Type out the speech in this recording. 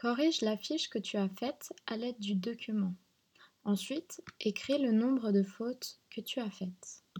Corrige la fiche que tu as faite à l'aide du document. Ensuite, écris le nombre de fautes que tu as faites.